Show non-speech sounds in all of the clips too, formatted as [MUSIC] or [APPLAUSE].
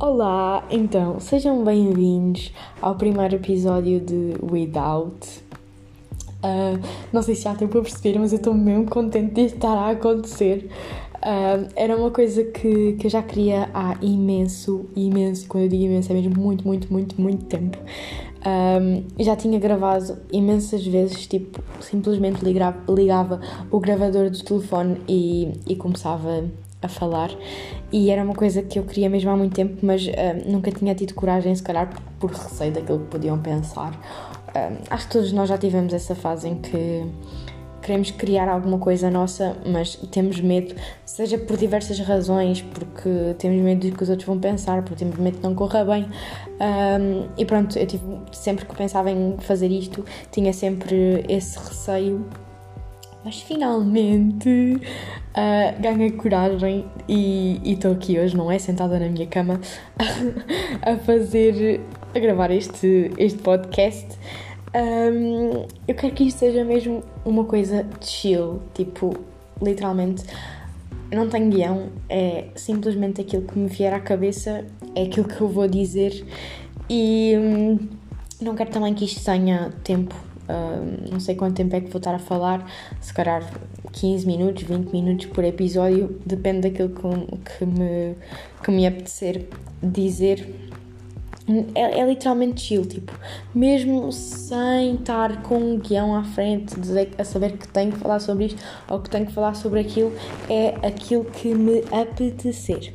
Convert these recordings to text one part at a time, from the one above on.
Olá, então sejam bem-vindos ao primeiro episódio de Without. Uh, não sei se já tempo para perceber, mas eu estou mesmo contente de estar a acontecer. Uh, era uma coisa que, que eu já queria há imenso, imenso, quando eu digo imenso é mesmo muito, muito, muito, muito tempo. Um, ah, já tinha gravado imensas vezes, tipo, simplesmente ligava, ligava o gravador do telefone e, e começava a falar e era uma coisa que eu queria mesmo há muito tempo, mas uh, nunca tinha tido coragem, se calhar por, receio daquilo que podiam pensar. Uh, acho que todos nós já tivemos essa fase em que queremos criar alguma coisa nossa, mas temos medo, seja por diversas razões, porque temos medo do que os outros vão pensar, porque temos medo que não corra bem. Um, e pronto, eu tive, sempre que pensava em fazer isto, tinha sempre esse receio mas finalmente uh, ganhei coragem e estou aqui hoje, não é? Sentada na minha cama [LAUGHS] a fazer, a gravar este, este podcast. Um, eu quero que isto seja mesmo uma coisa chill, tipo, literalmente. Não tenho guião, é simplesmente aquilo que me vier à cabeça, é aquilo que eu vou dizer e hum, não quero também que isto tenha tempo Uh, não sei quanto tempo é que vou estar a falar, se calhar 15 minutos, 20 minutos por episódio, depende daquilo que, que, me, que me apetecer dizer. É, é, literalmente chill, tipo, mesmo sem estar com um guião à frente, dizer, a saber que tenho que falar sobre isto ou que tenho que falar sobre aquilo, é aquilo que me apetecer.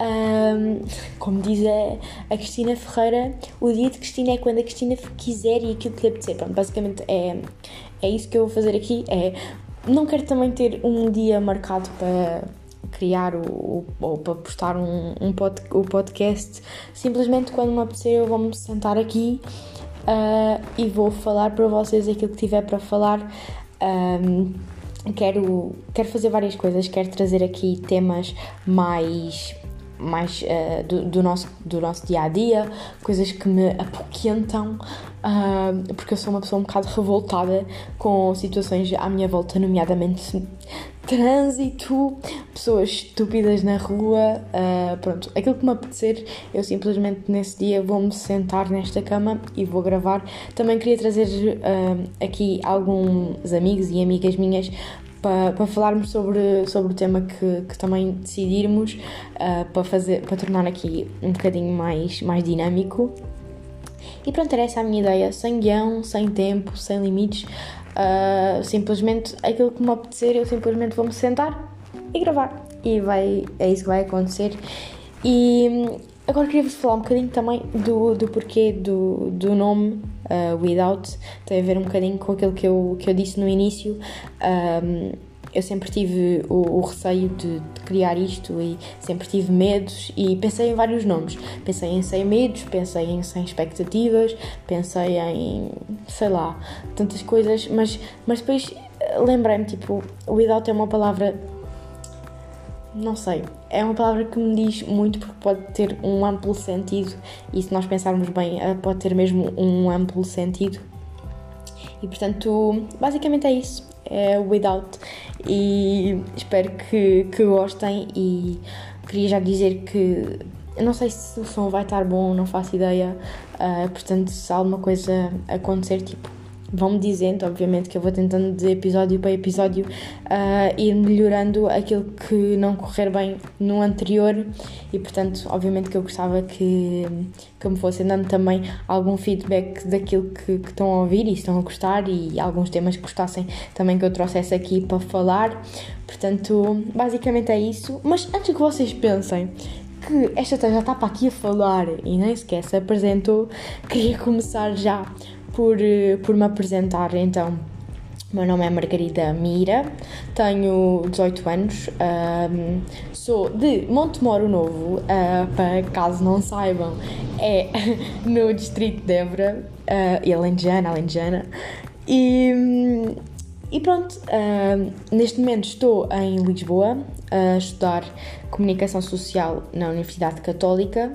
Um, como diz a, a, Cristina Ferreira, o dia de Cristina é quando a Cristina quiser e aquilo que lhe apetecer. Pronto, basicamente é, é isso que eu vou fazer aqui. É, não quero também ter um dia marcado para criar o, ou para postar um, um pod, o podcast. Simplesmente quando me apetecer eu vou-me sentar aqui uh, e vou falar para vocês aquilo que tiver para falar. Um, quero, quero fazer várias coisas, quero trazer aqui temas mais mais uh, do, do, nosso, do nosso dia a dia, coisas que me apoquentam, uh, porque eu sou uma pessoa um bocado revoltada com situações à minha volta, nomeadamente trânsito, pessoas estúpidas na rua, uh, pronto, aquilo que me apetecer, eu simplesmente nesse dia vou-me sentar nesta cama e vou gravar. Também queria trazer aqui alguns amigos e amigas minhas para, para falarmos sobre, sobre o tema que, que também decidirmos, uh, para, fazer, para tornar aqui um bocadinho mais, mais dinâmico. E pronto, era essa a minha ideia, sem guião, sem tempo, sem limites, uh, simplesmente aquilo que me apetecer, eu simplesmente vou-me sentar e gravar. E vai, é isso que vai acontecer. E Agora queria-vos falar um bocadinho também do, do porquê do, do nome uh, Without. Tem a ver um bocadinho com aquilo que eu, que eu disse no início. Um, eu sempre tive o, o receio de, de, criar isto e sempre tive medos e pensei em vários nomes. Pensei em sem medos, pensei em sem expectativas, pensei em, sei lá, tantas coisas, mas, mas depois lembrei-me, tipo, without é uma palavra não sei, é uma palavra que me diz muito porque pode ter um amplo sentido e se nós pensarmos bem, eh, pode ter mesmo um amplo sentido. E portanto, basicamente é isso, é Without. E espero que, que gostem e queria já dizer que eu não sei se o som vai estar bom, não faço ideia. Uh, portanto, se alguma coisa acontecer, tipo, vão-me dizendo, obviamente, que eu vou tentando de episódio para episódio uh, ir melhorando aquilo que não correr bem no anterior e, portanto, obviamente que eu gostava que, que me fossem dando também algum feedback daquilo que, que estão a ouvir e estão a gostar e alguns temas que gostassem também que eu trouxesse aqui para falar. Portanto, basicamente é isso. Mas antes que vocês pensem que esta já está para aqui a falar e nem sequer se apresentou, queria começar já por, eh, por me apresentar. Então, meu nome é Margarida Mira, tenho 18 anos, um, sou de Montemoro Novo, uh, para caso não saibam, é [LAUGHS] no distrito de Évora, uh, e Alentejana, Alentejana. E, e pronto, uh, neste momento estou em Lisboa a estudar Comunicação Social na Universidade Católica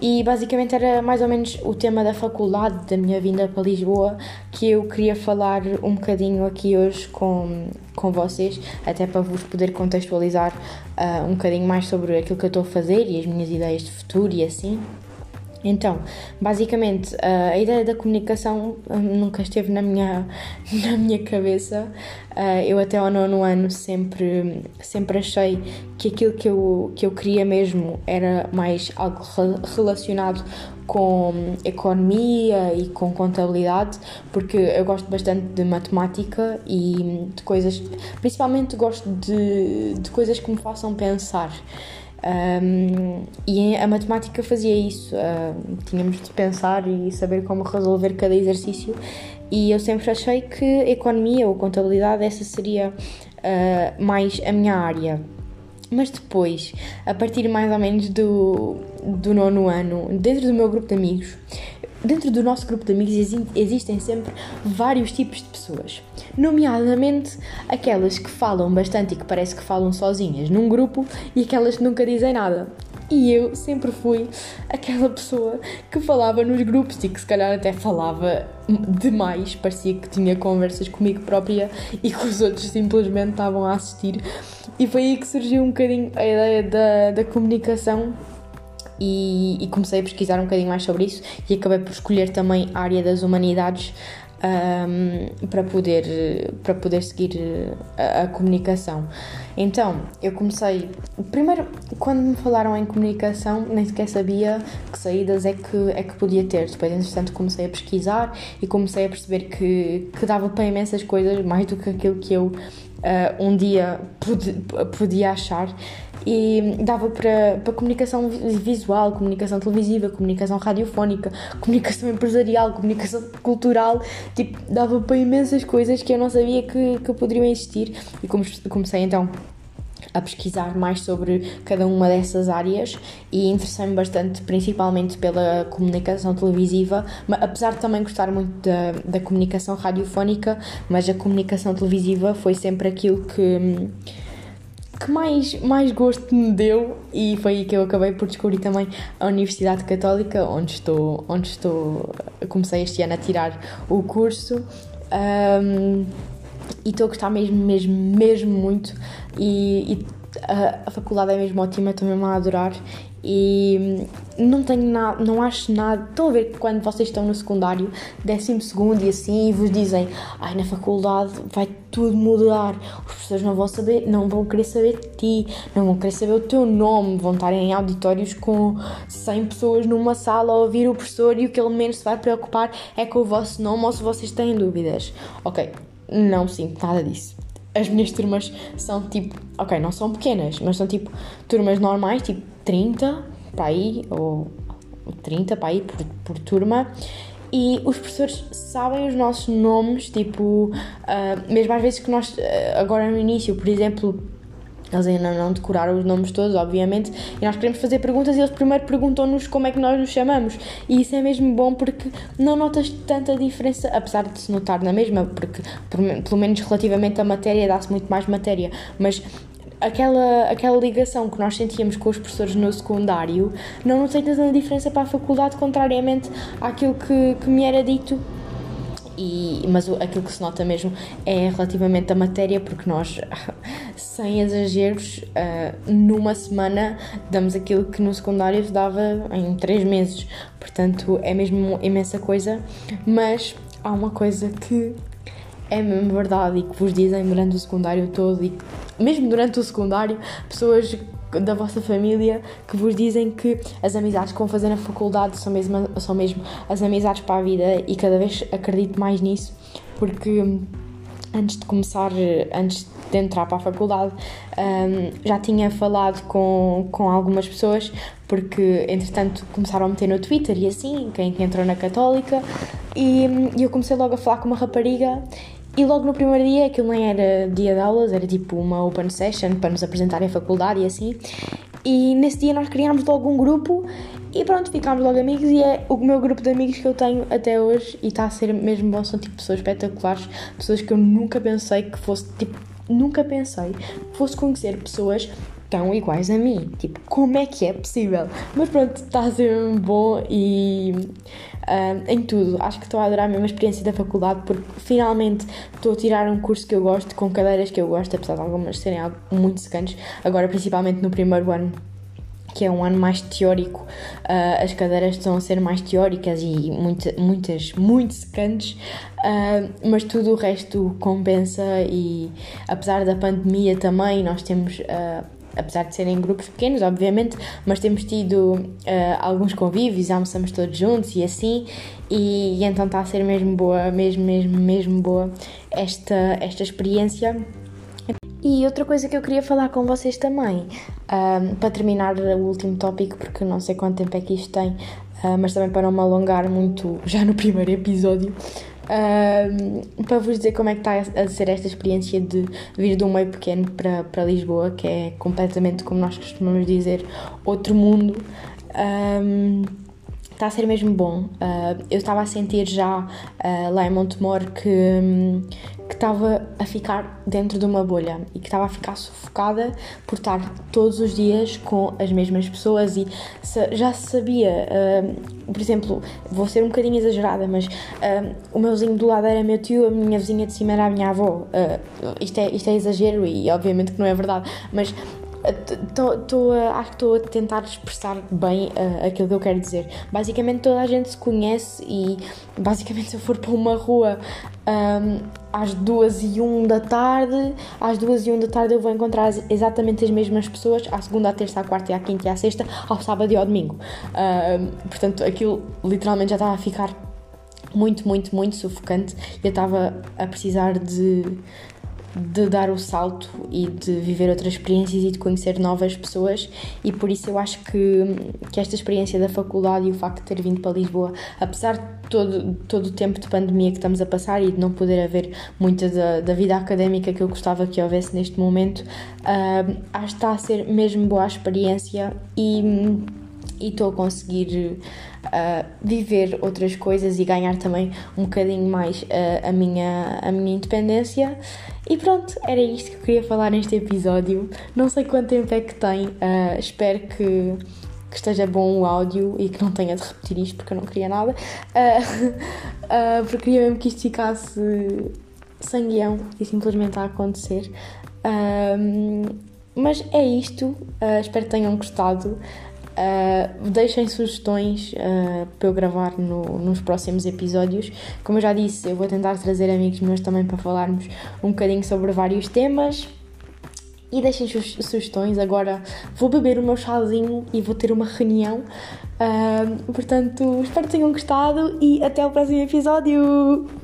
e basicamente era mais ou menos o tema da faculdade, da minha vinda para Lisboa, que eu queria falar um bocadinho aqui hoje com, com vocês, até para vos poder contextualizar uh, um bocadinho mais sobre aquilo que eu estou a fazer e as minhas ideias de futuro e assim. Então, basicamente, a ideia da comunicação hum, nunca esteve na minha, [LAUGHS] na minha cabeça. Ah, eu até ao nono ano sempre, sempre achei que aquilo que eu, que eu queria mesmo era mais algo relacionado com economia e com contabilidade, porque eu gosto bastante de matemática e de coisas, principalmente gosto de, de coisas que me façam pensar. Um, e a matemática fazia isso, uh, tínhamos de pensar e saber como resolver cada exercício, e eu sempre achei que economia ou contabilidade essa seria uh, mais a minha área. Mas depois, a partir mais ou menos do, do nono ano, dentro do meu grupo de amigos, dentro do nosso grupo de amigos existem sempre vários tipos de pessoas, nomeadamente aquelas que falam bastante e que parece que falam sozinhas num grupo e aquelas que nunca dizem nada. E eu sempre fui aquela pessoa que falava nos grupos e que se calhar até falava demais, parecia que tinha conversas comigo própria e que os outros simplesmente estavam a assistir. E foi aí que surgiu um bocadinho a ideia da, da comunicação e, e, comecei a pesquisar um bocadinho mais sobre isso e acabei por escolher também a área das humanidades um, para, poder, para poder seguir a, a, comunicação. Então, eu comecei. Primeiro, quando me falaram em comunicação, nem sequer sabia que saídas é que, é que podia ter. Depois, entretanto, comecei a pesquisar e comecei a perceber que, que dava para imensas coisas, mais do que aquilo que eu uh, um dia podia achar e dava para, para comunicação visual, comunicação televisiva, comunicação radiofónica, comunicação empresarial, comunicação cultural, tipo, dava para imensas coisas que eu não sabia que, que poderiam existir. E comecei então a pesquisar mais sobre cada uma dessas áreas e interessei-me bastante, principalmente pela comunicação televisiva, mas, apesar de também gostar muito da, da comunicação radiofónica, mas a comunicação televisiva foi sempre aquilo que que mais, mais gosto me deu e foi aí que eu acabei por descobrir também a Universidade Católica, onde estou, onde estou comecei este ano a tirar o curso. Um, e estou a gostar mesmo, mesmo, mesmo muito e, e a, a, faculdade é mesmo ótima, estou mesmo a adorar e não tenho nada, não acho nada. Estão a ver que quando vocês estão no secundário, décimo segundo e assim, e vos dizem, ai, na faculdade vai tudo mudar, os professores não vão saber, não vão querer saber de ti, não vão querer saber o teu nome, vão estar em auditórios com 100 pessoas numa sala a ouvir o professor e o que ele menos se vai preocupar é com o vosso nome ou se vocês têm dúvidas. Ok, não sinto nada disso as minhas turmas são tipo, ok, não são pequenas, mas são tipo turmas normais, tipo 30 para aí, ou 30 para aí por, por turma. E os professores sabem os nossos nomes, tipo, uh, mesmo às vezes que nós, uh, agora no início, por exemplo, eles ainda não decoraram os nomes todos, obviamente, e nós queremos fazer perguntas e eles primeiro perguntam-nos como é que nós nos chamamos. E isso é mesmo bom porque não notas tanta diferença, apesar de se notar na mesma, porque pelo menos relativamente à matéria dá-se muito mais matéria, mas aquela, aquela ligação que nós sentíamos com os professores no secundário não notei tanta diferença para a faculdade, contrariamente àquilo que, que me era dito e, mas aquilo que se nota mesmo é relativamente a matéria, porque nós, [LAUGHS] sem exageros, uh, numa semana damos aquilo que no secundário se dava em três meses. Portanto, é mesmo imensa coisa, mas há uma coisa que é mesmo verdade e que vos dizem durante o secundário todo e mesmo durante o secundário, pessoas da vossa família que vos dizem que as amizades que vão fazer na faculdade são mesmo, são mesmo as amizades para a vida e cada vez acredito mais nisso porque hum, antes de começar, antes de entrar para a faculdade, um, já tinha falado com, com algumas pessoas, porque entretanto começaram a meter no Twitter e assim, quem entrou na Católica, e, hum, e eu comecei logo a falar com uma rapariga e logo no primeiro dia, aquilo nem era dia de aulas, era tipo uma open session para nos apresentarem a faculdade e assim. E nesse dia nós criámos logo um grupo e pronto, ficámos logo amigos e é o meu grupo de amigos que eu tenho até hoje e está a ser mesmo bom, são tipo pessoas espetaculares, pessoas que eu nunca pensei que fosse, tipo, nunca pensei que fosse conhecer pessoas tão iguais a mim. Tipo, como é que é possível? Mas pronto, está a ser bom e uh, em tudo. Acho que estou a adorar a mesma experiência da faculdade porque finalmente estou a tirar um curso que eu gosto, com cadeiras que eu gosto, apesar de algumas serem muito secantes. Agora, principalmente no primeiro ano que é um ano mais teórico, uh, as cadeiras estão a ser mais teóricas e muita, muitas, muito secantes, uh, mas tudo o resto compensa e apesar da pandemia também nós temos, uh, apesar de serem grupos pequenos, obviamente, mas temos tido alguns convívios, almoçamos todos juntos e assim, e, e então está a ser mesmo boa, mesmo, mesmo, mesmo boa esta, esta experiência. E outra coisa que eu queria falar com vocês também, um, para terminar o último tópico, porque não sei quanto tempo é que isto tem, uh, mas também para não me alongar muito já no primeiro episódio, um, para vos dizer como é que está a ser esta experiência de vir de um meio pequeno para, para Lisboa, que é completamente, como nós costumamos dizer, outro mundo. Um, está a ser mesmo bom. Uh, eu estava a sentir já uh, lá em Montemor que, um, que estava a ficar dentro de uma bolha e que estava a ficar sufocada por estar todos os dias com as mesmas pessoas e já se sabia, uh, por exemplo, vou ser um bocadinho exagerada, mas o meu vizinho do lado era meu tio, a minha vizinha de cima era a minha avó. isto, é, isto é exagero e obviamente que não é verdade, mas Tô, tô, acho que estou a tentar expressar bem uh, aquilo que eu quero dizer. Basicamente, toda a gente se conhece e, basicamente, [LAUGHS] se eu for para uma rua um, às duas e um da tarde, às duas e um da tarde eu vou encontrar exatamente as mesmas pessoas à segunda, à terça, à quarta, e à quinta e à sexta, ao sábado e ao domingo. Portanto, aquilo literalmente já estava a ficar muito, muito, muito sufocante eu estava a precisar de de dar o salto e de viver outras experiências e de conhecer novas pessoas. E por isso eu acho que, que esta experiência da faculdade e o facto de ter vindo para Lisboa, apesar de todo, todo o tempo de pandemia que estamos a passar e de não poder haver muita da, da vida académica que eu gostava que houvesse neste momento, uh, acho que está a ser mesmo boa a experiência e estou a conseguir uh, viver outras coisas e ganhar também um bocadinho mais uh, a, minha, a minha independência. E pronto, era isto que eu queria falar neste episódio. Não sei quanto tempo é que tem, uh, espero que, que esteja bom o áudio e que não tenha de repetir isto porque eu não queria nada. porque queria mesmo que isto ficasse sem guião e simplesmente a acontecer. mas é isto, espero que tenham gostado. Uh, deixem sugestões uh, para eu gravar no, nos próximos episódios. Como eu já disse, eu vou tentar trazer amigos meus também para falarmos um bocadinho sobre vários temas. E deixem sugestões. Agora vou beber o meu chazinho e vou ter uma reunião. Uh, portanto, espero que tenham gostado e até o próximo episódio!